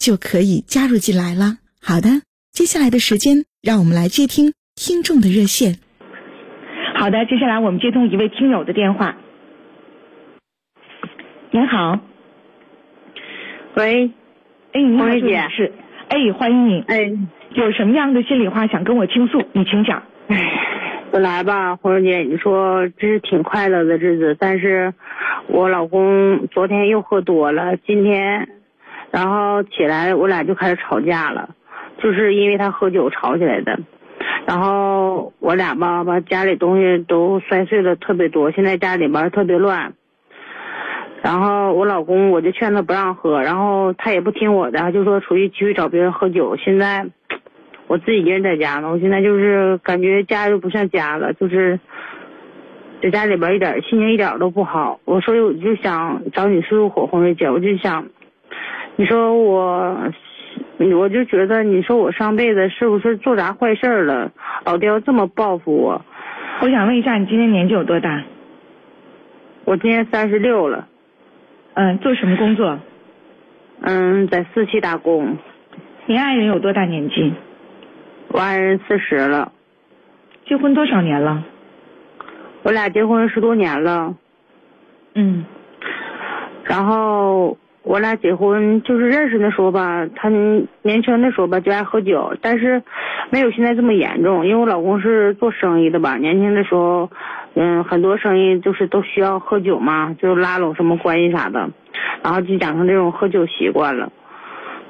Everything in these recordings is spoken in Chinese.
就可以加入进来了。好的，接下来的时间，让我们来接听听众的热线。好的，接下来我们接通一位听友的电话。您好，喂，哎，你好，姐是，哎，欢迎你，哎，有什么样的心里话想跟我倾诉？你请讲。哎本来吧，红荣姐，你说这是挺快乐的日子，但是我老公昨天又喝多了，今天，然后起来我俩就开始吵架了，就是因为他喝酒吵起来的，然后我俩吧把家里东西都摔碎了特别多，现在家里边特别乱，然后我老公我就劝他不让喝，然后他也不听我的，就说出去继续找别人喝酒，现在。我自己一个人在家呢，我现在就是感觉家又不像家了，就是在家里边一点心情一点都不好。我所以我就想找你诉诉火，红瑞姐，我就想，你说我，我就觉得你说我上辈子是不是做啥坏事了，老爹要这么报复我？我想问一下，你今年年纪有多大？我今年三十六了。嗯，做什么工作？嗯，在四期打工。你爱人有多大年纪？我爱人四十了，结婚多少年了？我俩结婚十多年了。嗯，然后我俩结婚就是认识的时候吧，他年轻的时候吧就爱喝酒，但是没有现在这么严重。因为我老公是做生意的吧，年轻的时候，嗯，很多生意就是都需要喝酒嘛，就拉拢什么关系啥的，然后就养成这种喝酒习惯了。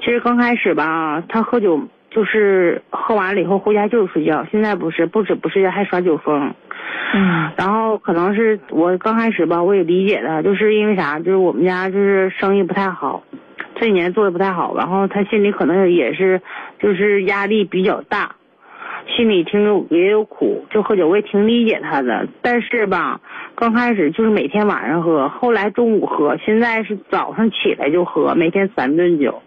其实刚开始吧，他喝酒。就是喝完了以后回家就是睡觉，现在不是不止不睡觉还耍酒疯，嗯，然后可能是我刚开始吧，我也理解他，就是因为啥，就是我们家就是生意不太好，这几年做的不太好，然后他心里可能也是就是压力比较大，心里听着也有苦，就喝酒我也挺理解他的，但是吧，刚开始就是每天晚上喝，后来中午喝，现在是早上起来就喝，每天三顿酒。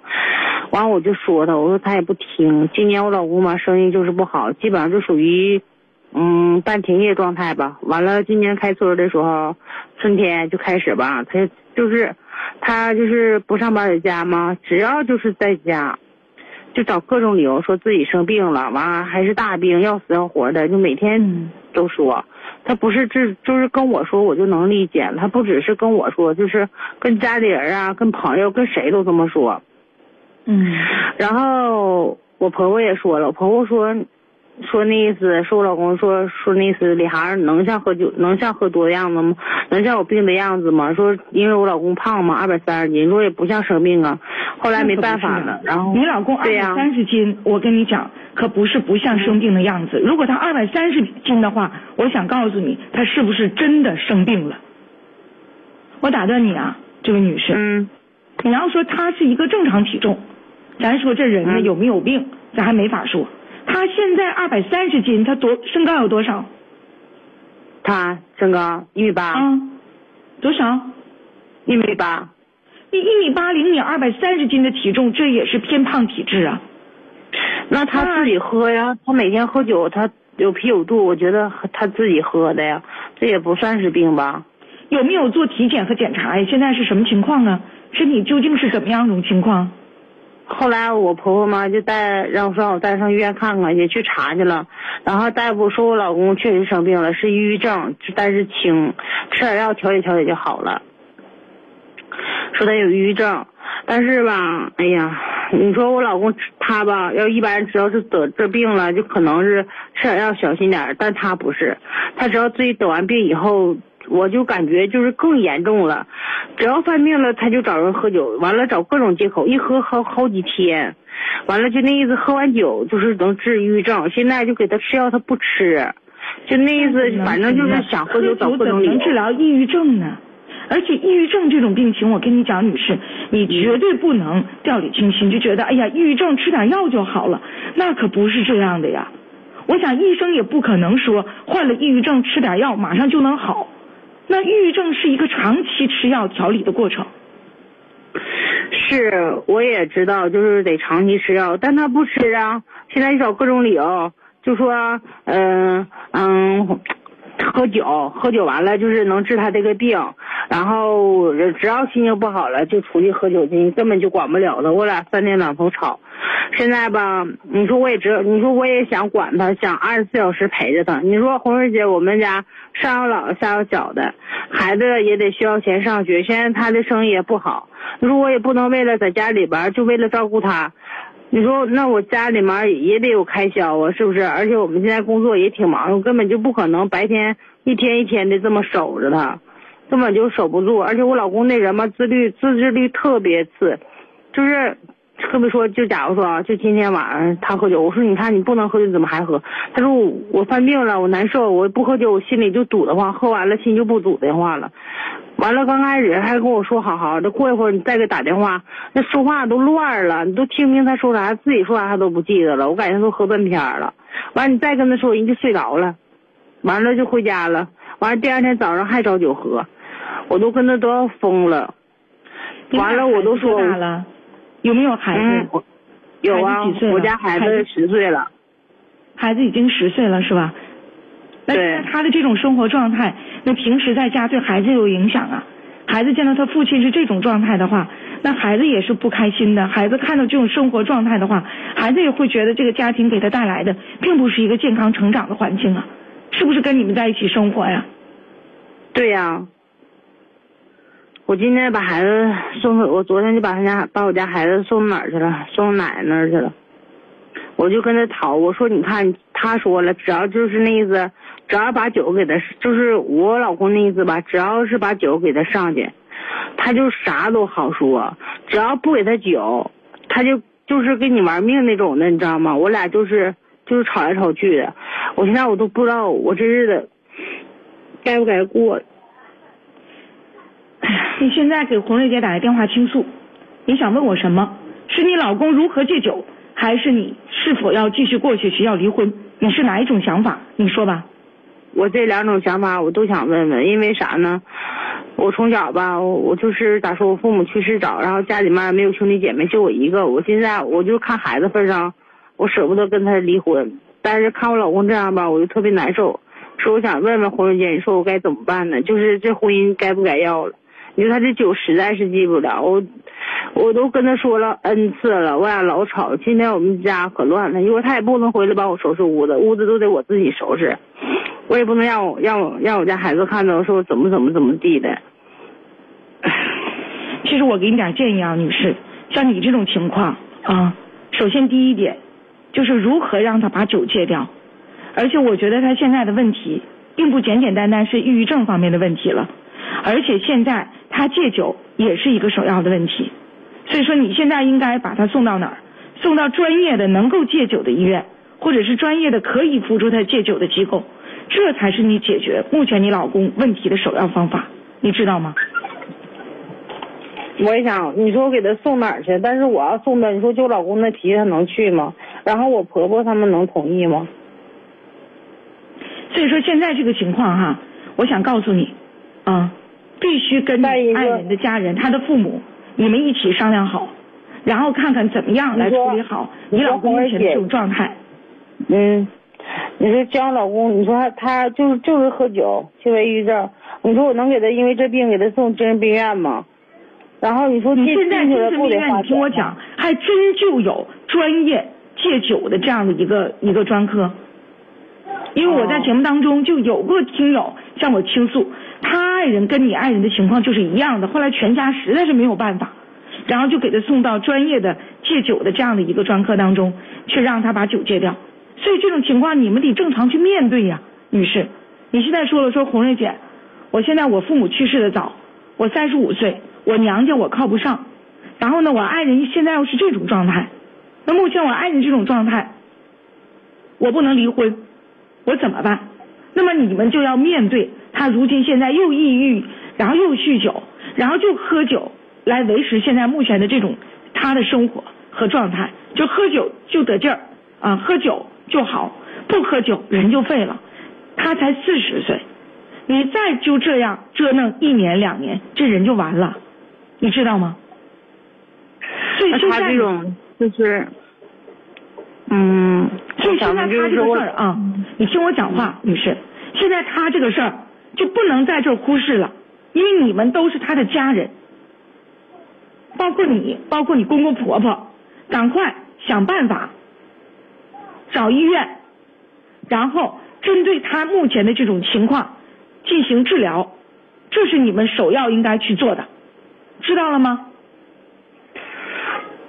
完我就说他，我说他也不听。今年我老公嘛生意就是不好，基本上就属于，嗯半停业状态吧。完了今年开春的时候，春天就开始吧，他就是，他就是不上班在家嘛，只要就是在家，就找各种理由说自己生病了，完了还是大病，要死要活的，就每天都说。他不是这就是跟我说，我就能理解。他不只是跟我说，就是跟家里人啊，跟朋友，跟谁都这么说。嗯，然后我婆婆也说了，我婆婆说，说那意思，说我老公说说那意思，李孩能像喝酒，能像喝多的样子吗？能像有病的样子吗？说因为我老公胖嘛，二百三十斤，说也不像生病啊。后来没办法了，然后你老公二百三十斤，我跟你讲，可不是不像生病的样子。如果他二百三十斤的话，我想告诉你，他是不是真的生病了？我打断你啊，这位女士，嗯，你要说他是一个正常体重。咱说这人呢有没有病，咱还没法说。他现在二百三十斤，他多身高有多少？他身高一米八。啊，多少？一米八。你一米八零，你二百三十斤的体重，这也是偏胖体质啊。那他自己喝呀，他每天喝酒，他有啤酒肚，我觉得他自己喝的呀，这也不算是病吧？有没有做体检和检查呀？现在是什么情况啊？身体究竟是怎么样一种情况？后来我婆婆妈就带让我让我带上医院看看，也去查去了。然后大夫说我老公确实生病了，是抑郁症，但是轻，吃点药调节调节就好了。说他有抑郁症，但是吧，哎呀，你说我老公他吧，要一般人只要是得这病了，就可能是吃点药小心点，但他不是，他只要自己得完病以后，我就感觉就是更严重了，只要犯病了他就找人喝酒，完了找各种借口，一喝好好几天，完了就那意思喝完酒就是能治抑郁症，现在就给他吃药他不吃，就那意思反正就是想喝酒找各种理由。能治疗抑郁症呢？而且抑郁症这种病情，我跟你讲，女士，你绝对不能掉以轻心，就觉得哎呀，抑郁症吃点药就好了，那可不是这样的呀。我想医生也不可能说患了抑郁症吃点药马上就能好，那抑郁症是一个长期吃药调理的过程。是，我也知道，就是得长期吃药，但他不吃啊。现在找各种理由，就说嗯嗯。喝酒，喝酒完了就是能治他这个病，然后只要心情不好了就出去喝酒去，根本就管不了他。我俩三天两头吵。现在吧，你说我也知道，你说我也想管他，想二十四小时陪着他。你说红瑞姐，我们家上有老下有小的，孩子也得需要钱上学，现在他的生意也不好，你说我也不能为了在家里边就为了照顾他。你说那我家里面也得有开销啊，是不是？而且我们现在工作也挺忙，根本就不可能白天一天一天的这么守着他，根本就守不住。而且我老公那人嘛，自律自制力特别次，就是特别说，就假如说啊，就今天晚上他喝酒，我说你看你不能喝酒，怎么还喝？他说我我犯病了，我难受，我不喝酒我心里就堵得慌，喝完了心就不堵得慌了。完了，刚开始还跟我说好好的，过一会儿你再给打电话，那说话都乱了，你都听不清他说啥，自己说啥他都不记得了。我感觉都喝断片了。完了，你再跟他说，人就睡着了。完了就回家了。完了第二天早上还找酒喝，我都跟他都要疯了。完了我都说了，有没有孩子？有啊，我家孩子十岁了。孩子已经十岁了是吧？那他的这种生活状态。那平时在家对孩子有影响啊，孩子见到他父亲是这种状态的话，那孩子也是不开心的。孩子看到这种生活状态的话，孩子也会觉得这个家庭给他带来的并不是一个健康成长的环境啊，是不是跟你们在一起生活呀？对呀，我今天把孩子送回，我昨天就把他家把我家孩子送哪儿去了？送奶奶那儿去了。我就跟他讨，我说你看，他说了，只要就是那意思。只要把酒给他，就是我老公那意思吧。只要是把酒给他上去，他就啥都好说。只要不给他酒，他就就是跟你玩命那种的，你知道吗？我俩就是就是吵来吵去的。我现在我都不知道我这日子该不该过。你现在给红瑞姐打个电话倾诉，你想问我什么？是你老公如何戒酒，还是你是否要继续过去需要离婚？你是哪一种想法？你说吧。我这两种想法我都想问问，因为啥呢？我从小吧，我就是咋说，我父母去世早，然后家里面没有兄弟姐妹，就我一个。我现在我就看孩子份上，我舍不得跟他离婚，但是看我老公这样吧，我就特别难受。说我想问问红瑞姐，你说我该怎么办呢？就是这婚姻该不该要了？你说他这酒实在是戒不了，我我都跟他说了 n 次了，我俩老吵。今天我们家可乱了，一会儿他也不能回来帮我收拾屋子，屋子都得我自己收拾。我也不能让我让我让我家孩子看到说怎么怎么怎么地的。其实我给你点建议啊，女士，像你这种情况啊，首先第一点就是如何让他把酒戒掉，而且我觉得他现在的问题并不简简单单是抑郁症方面的问题了，而且现在他戒酒也是一个首要的问题，所以说你现在应该把他送到哪儿？送到专业的能够戒酒的医院，或者是专业的可以辅助他戒酒的机构。这才是你解决目前你老公问题的首要方法，你知道吗？我也想，你说我给他送哪儿去？但是我要送他，你说就我老公那脾气，他能去吗？然后我婆婆他们能同意吗？所以说现在这个情况哈，我想告诉你，啊，必须跟你爱人的家人、他的父母，你们一起商量好，然后看看怎么样来处理好你老公目前的这种状态。嗯。你说教老公，你说他他就是就是喝酒，轻微抑郁症。你说我能给他因为这病给他送精神病院吗？然后你说你现在精神病院，你听我讲，还真就有专业戒酒的这样的一个一个专科。因为我在节目当中就有过听友向我倾诉，爱人跟你爱人的情况就是一样的，后来全家实在是没有办法，然后就给他送到专业的戒酒的这样的一个专科当中，去让他把酒戒掉。所以这种情况你们得正常去面对呀，女士。你现在说了说红瑞姐，我现在我父母去世的早，我三十五岁，我娘家我靠不上，然后呢，我爱人现在又是这种状态，那目前我爱人这种状态，我不能离婚，我怎么办？那么你们就要面对他如今现在又抑郁，然后又酗酒，然后就喝酒来维持现在目前的这种他的生活和状态，就喝酒就得劲儿啊，喝酒就好，不喝酒人就废了。他才四十岁，你再就这样折腾一年两年，这人就完了，你知道吗？所以那他这种就是，嗯，所以现在他这个事儿啊，你听我讲话，女士，现在他这个事儿就不能在这儿忽视了，因为你们都是他的家人，包括你，包括你公公婆婆，赶快想办法找医院，然后针对他目前的这种情况进行治疗，这是你们首要应该去做的，知道了吗？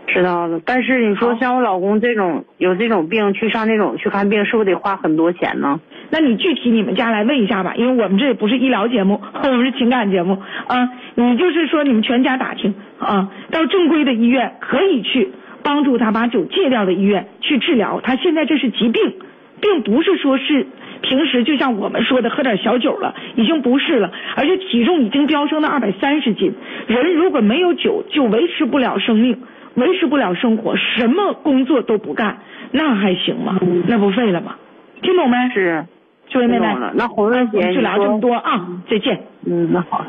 知道了。但是你说像我老公这种有这种病，去上那种去看病，是不是得花很多钱呢？那你具体你们家来问一下吧，因为我们这也不是医疗节目，我们是情感节目啊。你就是说你们全家打听啊，到正规的医院可以去帮助他把酒戒掉的医院去治疗。他现在这是疾病，并不是说是平时就像我们说的喝点小酒了，已经不是了，而且体重已经飙升到二百三十斤。人如果没有酒，就维持不了生命，维持不了生活，什么工作都不干，那还行吗？那不废了吗？听懂没？是，就位妹妹那红润姐，我们就聊这么多啊，再见。嗯，那好。